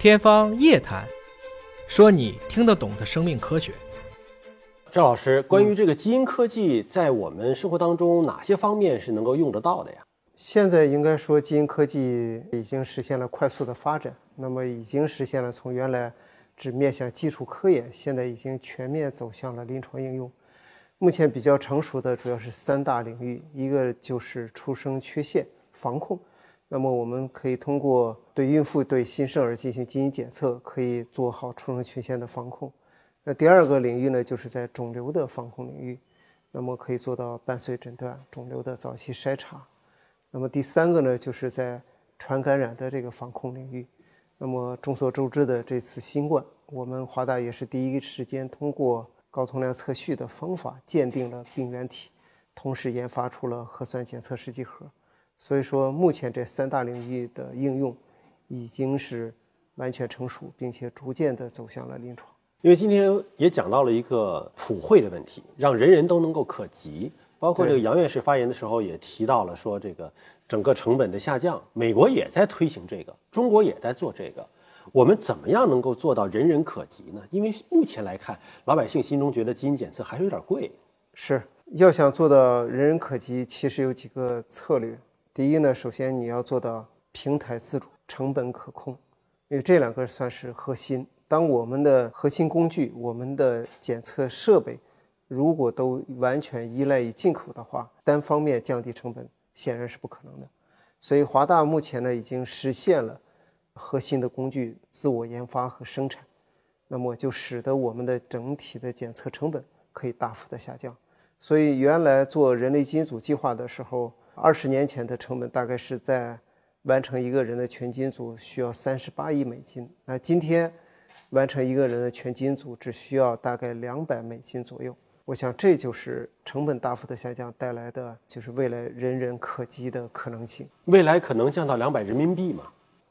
天方夜谭，说你听得懂的生命科学。赵老师，关于这个基因科技，在我们生活当中哪些方面是能够用得到的呀？现在应该说，基因科技已经实现了快速的发展，那么已经实现了从原来只面向基础科研，现在已经全面走向了临床应用。目前比较成熟的主要是三大领域，一个就是出生缺陷防控。那么我们可以通过对孕妇、对新生儿进行基因检测，可以做好出生缺陷的防控。那第二个领域呢，就是在肿瘤的防控领域，那么可以做到伴随诊断、肿瘤的早期筛查。那么第三个呢，就是在传感染的这个防控领域。那么众所周知的这次新冠，我们华大也是第一时间通过高通量测序的方法鉴定了病原体，同时研发出了核酸检测试剂盒。所以说，目前这三大领域的应用已经是完全成熟，并且逐渐的走向了临床。因为今天也讲到了一个普惠的问题，让人人都能够可及。包括这个杨院士发言的时候也提到了，说这个整个成本的下降，美国也在推行这个，中国也在做这个。我们怎么样能够做到人人可及呢？因为目前来看，老百姓心中觉得基因检测还是有点贵。是要想做到人人可及，其实有几个策略。第一呢，首先你要做到平台自主、成本可控，因为这两个算是核心。当我们的核心工具、我们的检测设备如果都完全依赖于进口的话，单方面降低成本显然是不可能的。所以华大目前呢已经实现了核心的工具自我研发和生产，那么就使得我们的整体的检测成本可以大幅的下降。所以原来做人类基因组计划的时候，二十年前的成本大概是在完成一个人的全基因组需要三十八亿美金，那今天完成一个人的全基因组只需要大概两百美金左右。我想这就是成本大幅的下降带来的，就是未来人人可及的可能性。未来可能降到两百人民币嘛？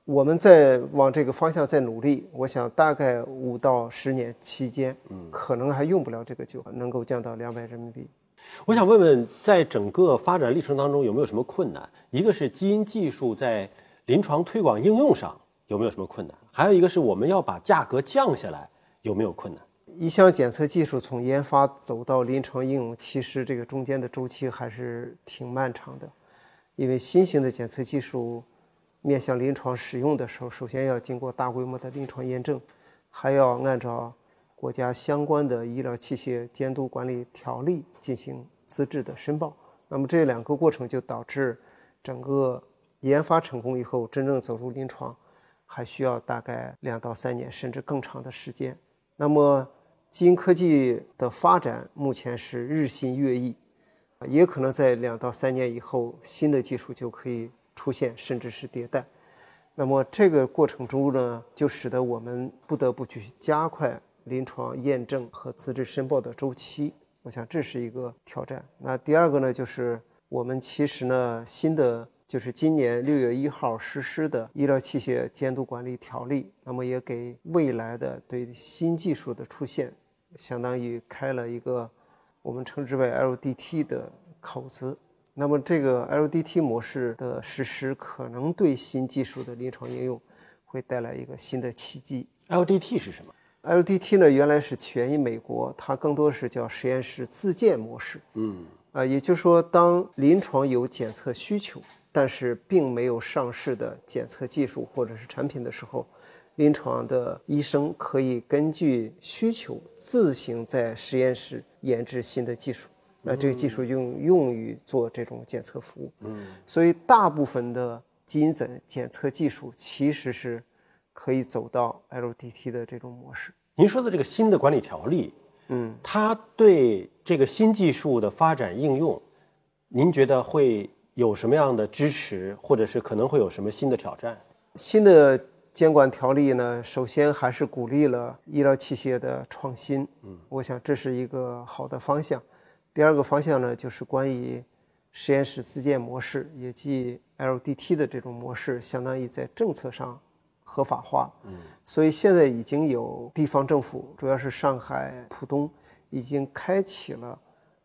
我们在往这个方向在努力。我想大概五到十年期间，嗯，可能还用不了这个酒能够降到两百人民币。我想问问，在整个发展历程当中有没有什么困难？一个是基因技术在临床推广应用上有没有什么困难？还有一个是我们要把价格降下来有没有困难？一项检测技术从研发走到临床应用，其实这个中间的周期还是挺漫长的。因为新型的检测技术面向临床使用的时候，首先要经过大规模的临床验证，还要按照。国家相关的医疗器械监督管理条例进行资质的申报，那么这两个过程就导致整个研发成功以后，真正走入临床还需要大概两到三年甚至更长的时间。那么基因科技的发展目前是日新月异，也可能在两到三年以后，新的技术就可以出现，甚至是迭代。那么这个过程中呢，就使得我们不得不去加快。临床验证和资质申报的周期，我想这是一个挑战。那第二个呢，就是我们其实呢，新的就是今年六月一号实施的医疗器械监督管理条例，那么也给未来的对新技术的出现，相当于开了一个我们称之为 LDT 的口子。那么这个 LDT 模式的实施，可能对新技术的临床应用会带来一个新的契机。LDT 是什么？LDT 呢，原来是起源于美国，它更多是叫实验室自建模式。嗯，啊，也就是说，当临床有检测需求，但是并没有上市的检测技术或者是产品的时候，临床的医生可以根据需求自行在实验室研制新的技术，那这个技术用用于做这种检测服务。嗯，所以大部分的基因检检测技术其实是。可以走到 LDT 的这种模式。您说的这个新的管理条例，嗯，它对这个新技术的发展应用，您觉得会有什么样的支持，或者是可能会有什么新的挑战？新的监管条例呢，首先还是鼓励了医疗器械的创新，嗯，我想这是一个好的方向。第二个方向呢，就是关于实验室自建模式，也即 LDT 的这种模式，相当于在政策上。合法化，嗯，所以现在已经有地方政府，主要是上海浦东，已经开启了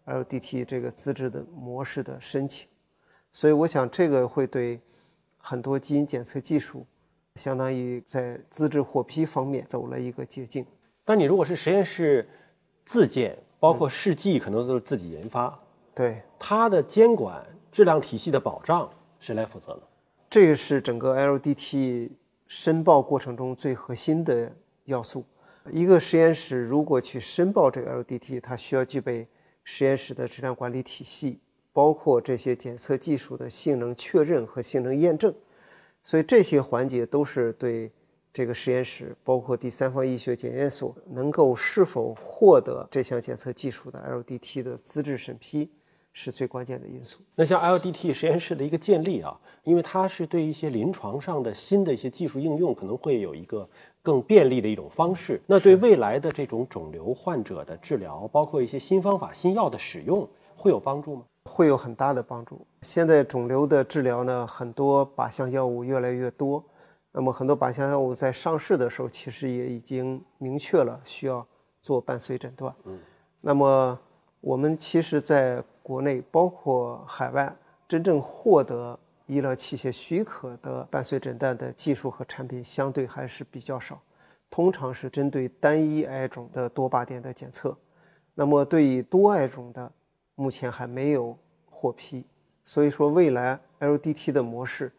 LDT 这个资质的模式的申请，所以我想这个会对很多基因检测技术相当于在资质获批方面走了一个捷径。但你如果是实验室自建，包括试剂可能都是自己研发，对，它的监管、质量体系的保障谁来负责呢？这个是整个 LDT 申报过程中最核心的要素。一个实验室如果去申报这个 LDT，它需要具备实验室的质量管理体系，包括这些检测技术的性能确认和性能验证。所以这些环节都是对这个实验室，包括第三方医学检验所能够是否获得这项检测技术的 LDT 的资质审批是最关键的因素。那像 LDT 实验室的一个建立啊，因为它是对一些临床上的新的一些技术应用，可能会有一个更便利的一种方式。那对未来的这种肿瘤患者的治疗，包括一些新方法、新药的使用，会有帮助吗？会有很大的帮助。现在肿瘤的治疗呢，很多靶向药物越来越多，那么很多靶向药物在上市的时候，其实也已经明确了需要做伴随诊断。嗯，那么我们其实在国内，包括海外，真正获得医疗器械许可的伴随诊断的技术和产品，相对还是比较少，通常是针对单一癌种的多靶点的检测。那么对于多癌种的，目前还没有获批，所以说未来 LDT 的模式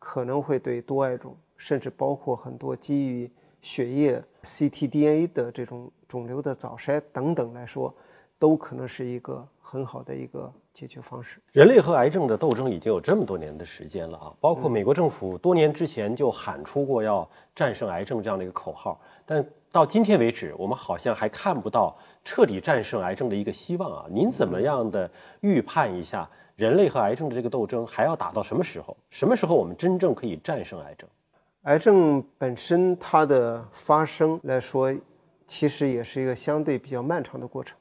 可能会对多癌种，甚至包括很多基于血液 ctDNA 的这种肿瘤的早筛等等来说，都可能是一个很好的一个解决方式。人类和癌症的斗争已经有这么多年的时间了啊，包括美国政府多年之前就喊出过要战胜癌症这样的一个口号，但到今天为止，我们好像还看不到彻底战胜癌症的一个希望啊！您怎么样的预判一下人类和癌症的这个斗争还要打到什么时候？什么时候我们真正可以战胜癌症？癌症本身它的发生来说，其实也是一个相对比较漫长的过程。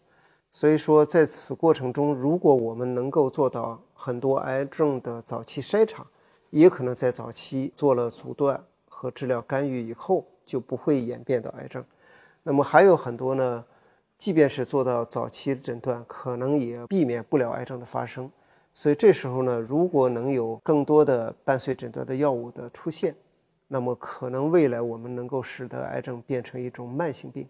所以说，在此过程中，如果我们能够做到很多癌症的早期筛查，也可能在早期做了阻断和治疗干预以后。就不会演变到癌症。那么还有很多呢，即便是做到早期诊断，可能也避免不了癌症的发生。所以这时候呢，如果能有更多的伴随诊断的药物的出现，那么可能未来我们能够使得癌症变成一种慢性病。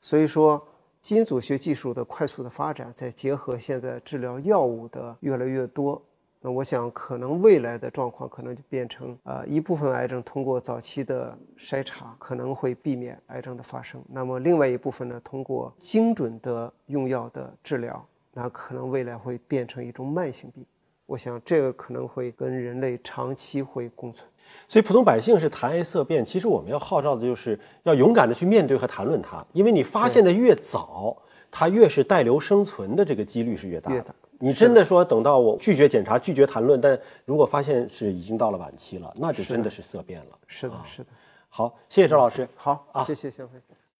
所以说，基因组学技术的快速的发展，再结合现在治疗药物的越来越多。那我想，可能未来的状况可能就变成呃，一部分癌症通过早期的筛查可能会避免癌症的发生。那么另外一部分呢，通过精准的用药的治疗，那可能未来会变成一种慢性病。我想这个可能会跟人类长期会共存。所以普通百姓是谈癌色变，其实我们要号召的就是要勇敢的去面对和谈论它，因为你发现的越早，它越是带瘤生存的这个几率是越大的。你真的说等到我拒绝检查、拒绝谈论，但如果发现是已经到了晚期了，那就真的是色变了。是的，是的。好，谢谢周老师。好，谢谢小飞。